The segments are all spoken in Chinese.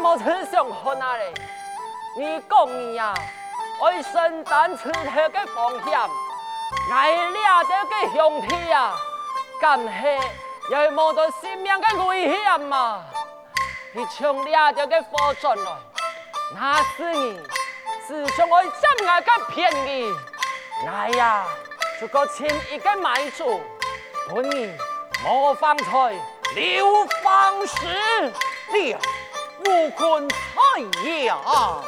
莫吃上喝哪嘞？你讲你呀，爱承担出头的风险，爱掠到个凶器啊，敢系又冒着性命的危险嘛？你从掠到个货转来，那是你是想爱占我个便宜？哎呀，就个轻易的买主，本你莫方财，流芳时了。吴坤太爷啊，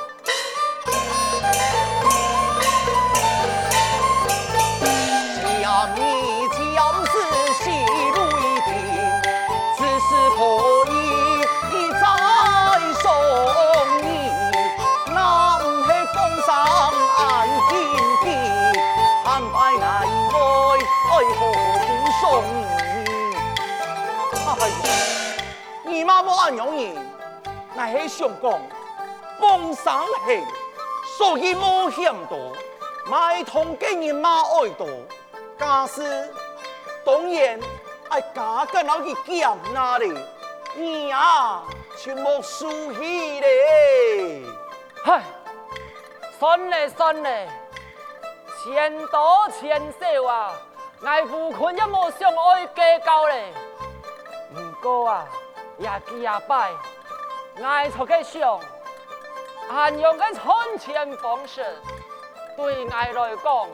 下面将士戏如定，此事可以再送你。那不是封赏安定的，安排来来爱何不送你？哎呀，你妈莫安容易。我是想讲，封赏戏，所以冒险多，买通给人马爱多，假使当然爱加个老去检那里，你啊就莫输气嘞。嗨，算嘞算嘞，钱多钱少啊，我吴坤也莫想爱计较嘞。不过啊，也记也拜。爱出个想，按用个存钱方式，对爱来讲，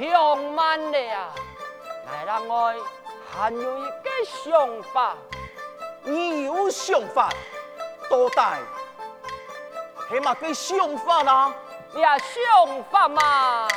向慢的啊！爱让我还有一个想法，你有想法，多大？起码个想法啦，你啊想法嘛。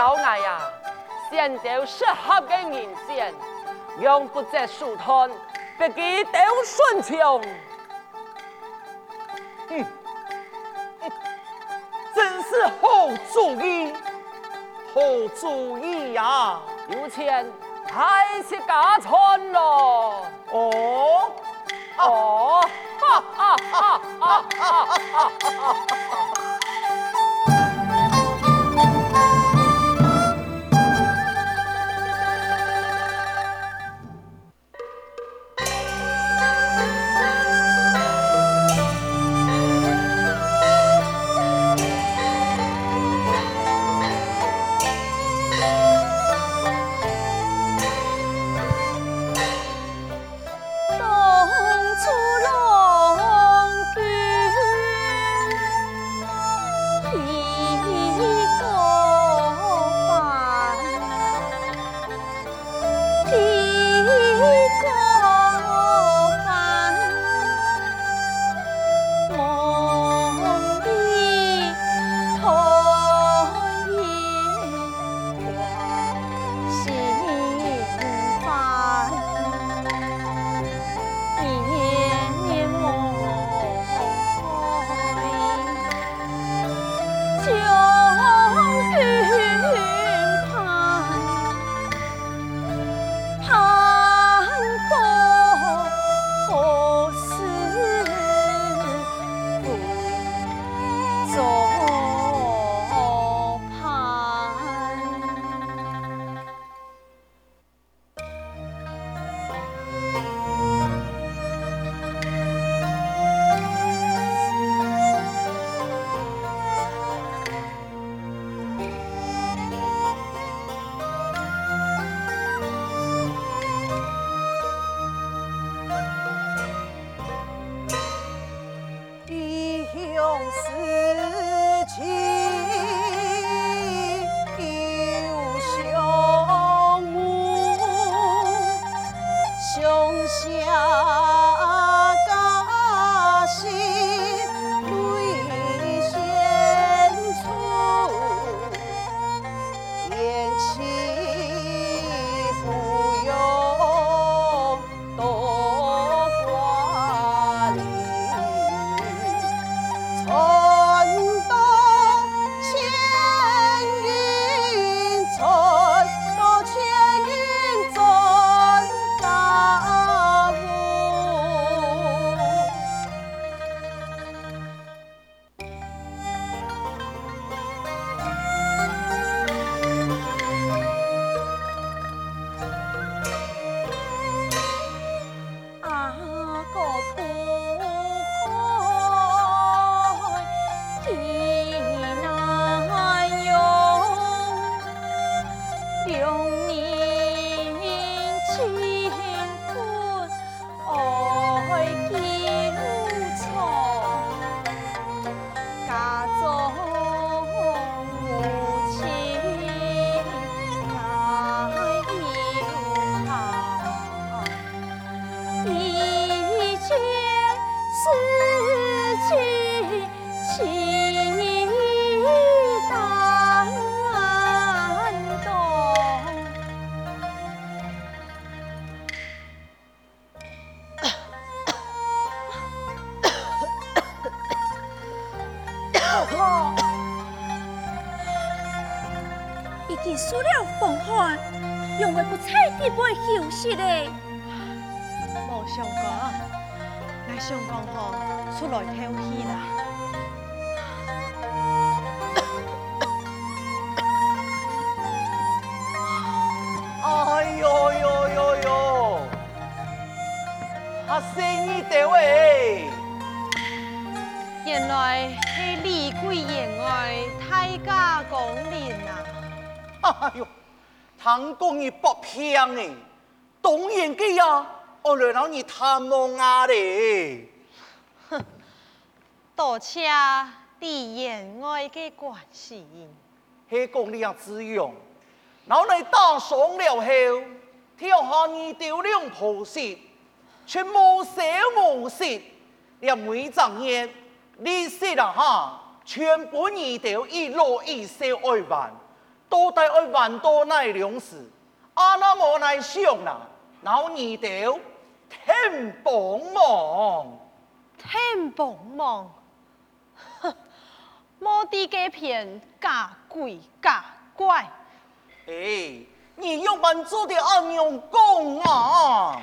老爱呀，选择适合的人选，用不择手段，别给丢顺从。嗯，真是好主意，好主意呀！有钱还是家传咯？哦，哦，哈哈哈哈哈哈！是嘞，无相干，来相干吼，出来透气啦。哎呦呦呦呦，啊生意到位，原来是李贵员外大驾光临呐。哎呦，唐公一不平哎。当然嘅呀，我来让你探望啊嘞。哼，多谢李员外嘅关心。系讲你啊自用，然后你打爽了后，跳下你丢两婆媳，却无少无息，连每张嘢，你死啦哈，全部你都一落一少爱玩，到底爱玩多耐两时，阿那么耐想啦。然后你就天帮忙，天帮忙，哼，莫地嘅片假鬼假怪。哎，你用本做的安样讲啊？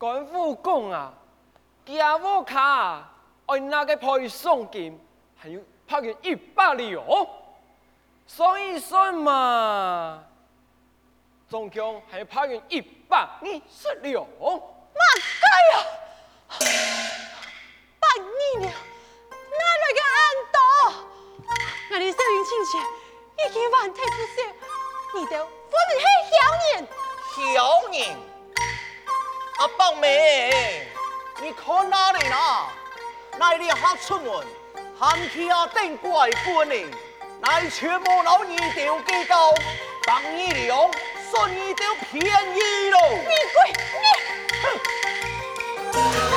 官府讲啊，家务卡按那个赔送金，还有拍个一百两，算一算嘛，总共还拍个一百二十六。妈该呀！百二了，哪来个安度？我的小英亲戚，已经完全不少，你都分明是小人。小人，阿宝妹，你看哪里呢？哪里好出门？喊起阿顶怪官呢？乃全部老二丢给高，当你两，算一条便宜喽。你鬼你！哼！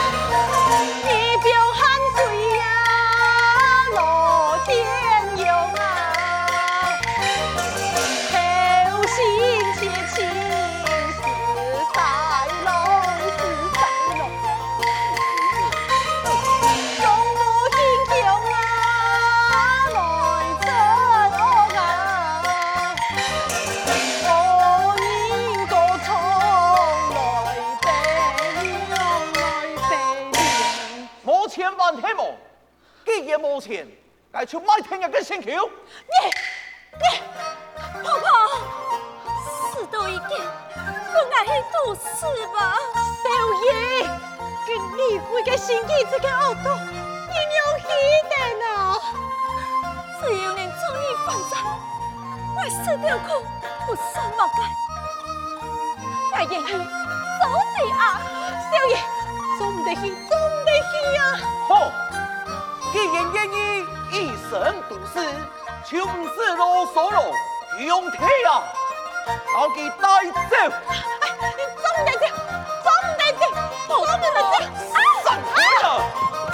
你你婆婆，事都已经，我爱去度死吧。少爷，跟你贵个心机这个奥多，你有气的呢？只要能终于放下，我死掉苦不算毛干。我愿意走你啊，少爷，走唔得去，走唔得去啊！好，既然愿意一生独死，就唔是啰嗦咯，用铁啊，老给带走。哎，你走唔得走，走唔得走，走唔得走，啊！散开了，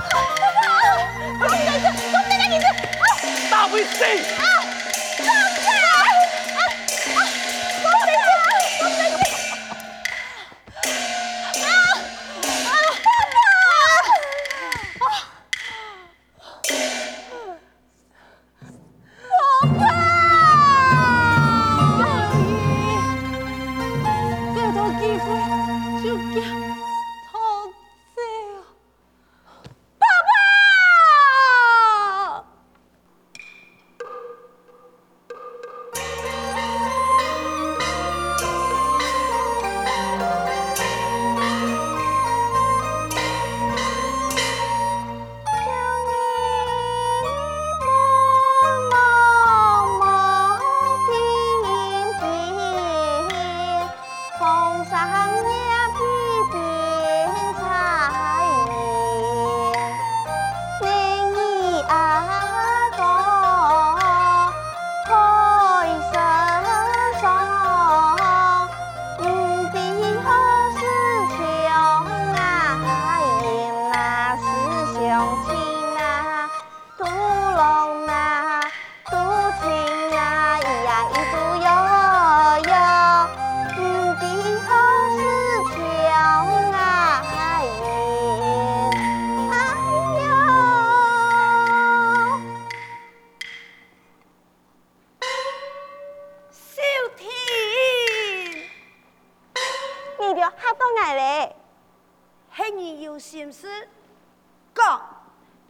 走唔得走，走唔得你走，啊！大卫死。啊！走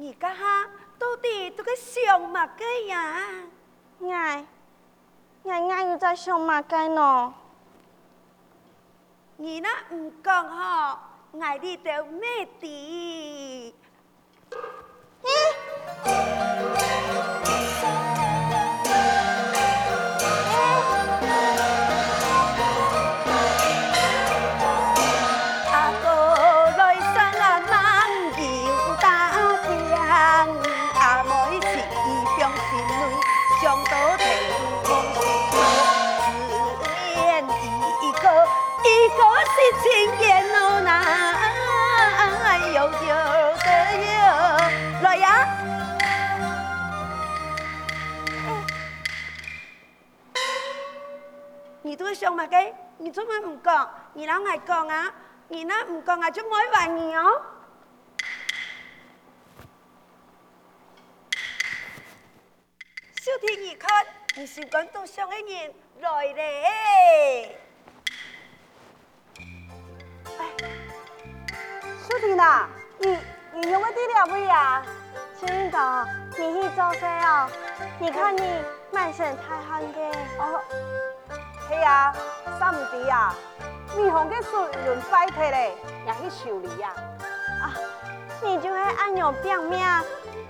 你家下到底都个想乜个呀？爱，爱爱又在想嘛该喏？你那唔讲吼，爱你都没那，有的有，来呀！你都想嘛个？你做乜唔讲？你老爱讲啊！你那唔讲啊，就唔会还你哦。小婷，你看，你是讲到上一年来嘞。小婷呐，你你用个地了不呀？青岛，你去做谁哦？你看你满身太汗的。哦，系啊，三唔知啊，米红嘅水润快铁咧，也去修理呀。啊，你就系按样表命，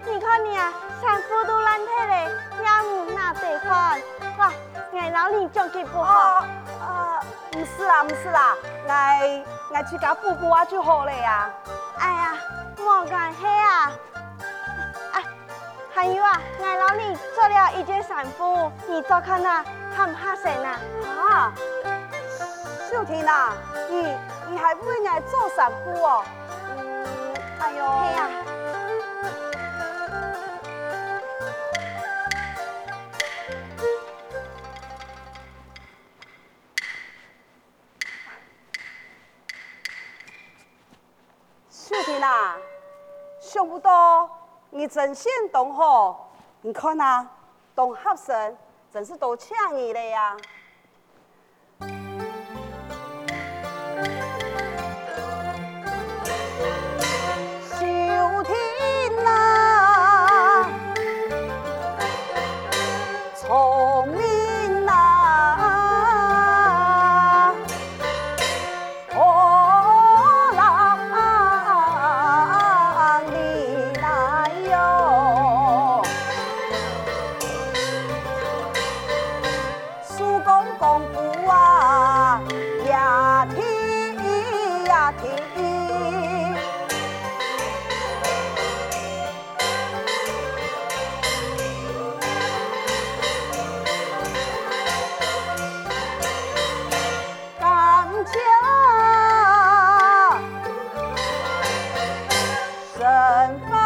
你看你啊，衫裤都烂铁咧，也唔拿得换。哇，我老你讲句不好。哦，啊，唔是啦，唔是啦，我我去搞补补啊就好了呀。哎呀，莫干系啊！哎，还有啊，俺老李做了一件衫裤，你做看啊，合不合身啊？啊，秀婷啊，你你还为我做衫裤哦？嗯，哎呦。嘿啊。你真先懂好，你看啊，懂学生真是多抢你的呀。芬芳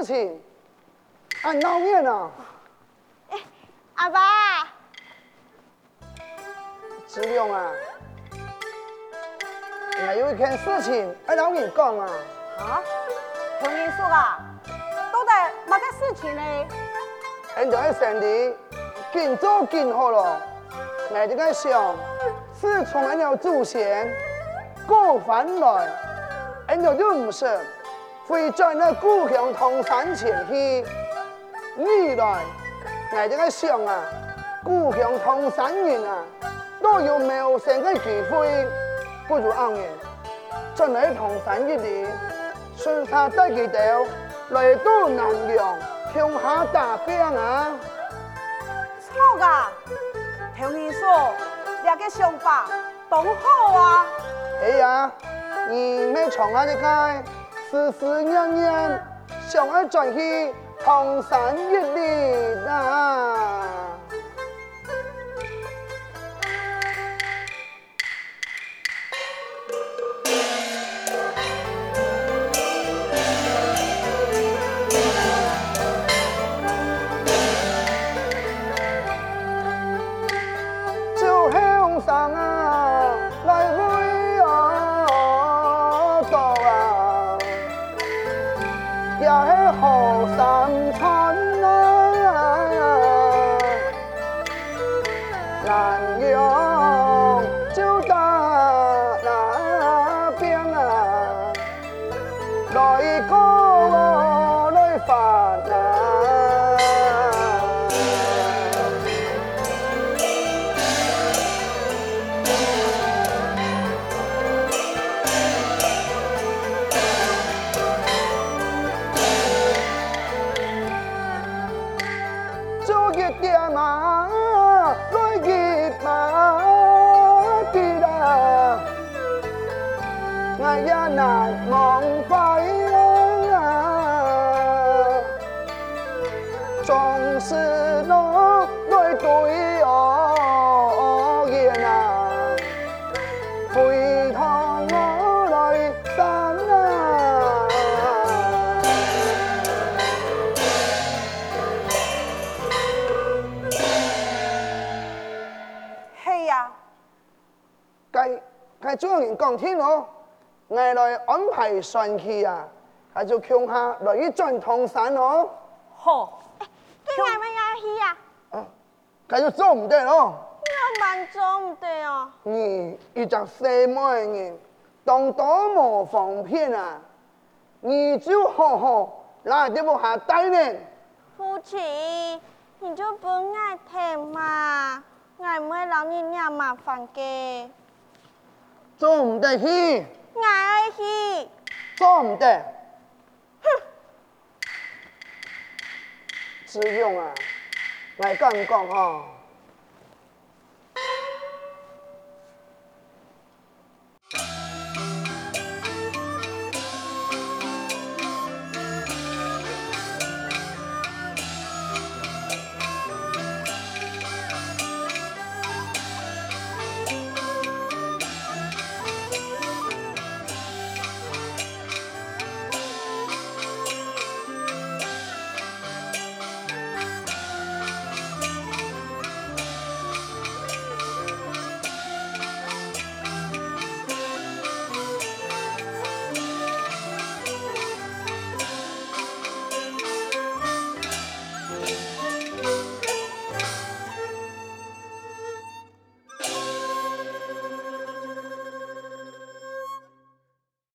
事情，俺闹面啊！哎，阿爸，子勇啊，还有一件事情要老你讲啊！啊？说啊，到底乜个事情呢？俺就喺城里，建做建好了，俺就在想，自从俺有祖先过凡来，俺就就唔识。会在那故乡唐山前去，你来我就在想啊，故乡唐山人啊，都有没有生个机会，不如俺们进来唐山一里，顺沙带佢哋来到南阳，乡下打拼啊！错噶，听你说，两个想法都好啊。哎呀，你没从哪里开？思思念念，想要转去通山一里啊！在后山。讲听咯，我来安排算去啊，他就恐下来一转通山哦。好，对外面要去啊。啊，他就做唔得咯。我蛮做唔得哦。你一只西妹人，当多么方便啊！你就好好来这部下待呢。父亲，你就不爱听嘛，爱唔会让你惹麻烦嘅。做唔得去，我爱戏，做唔得，哼，志勇啊，我跟你讲哈。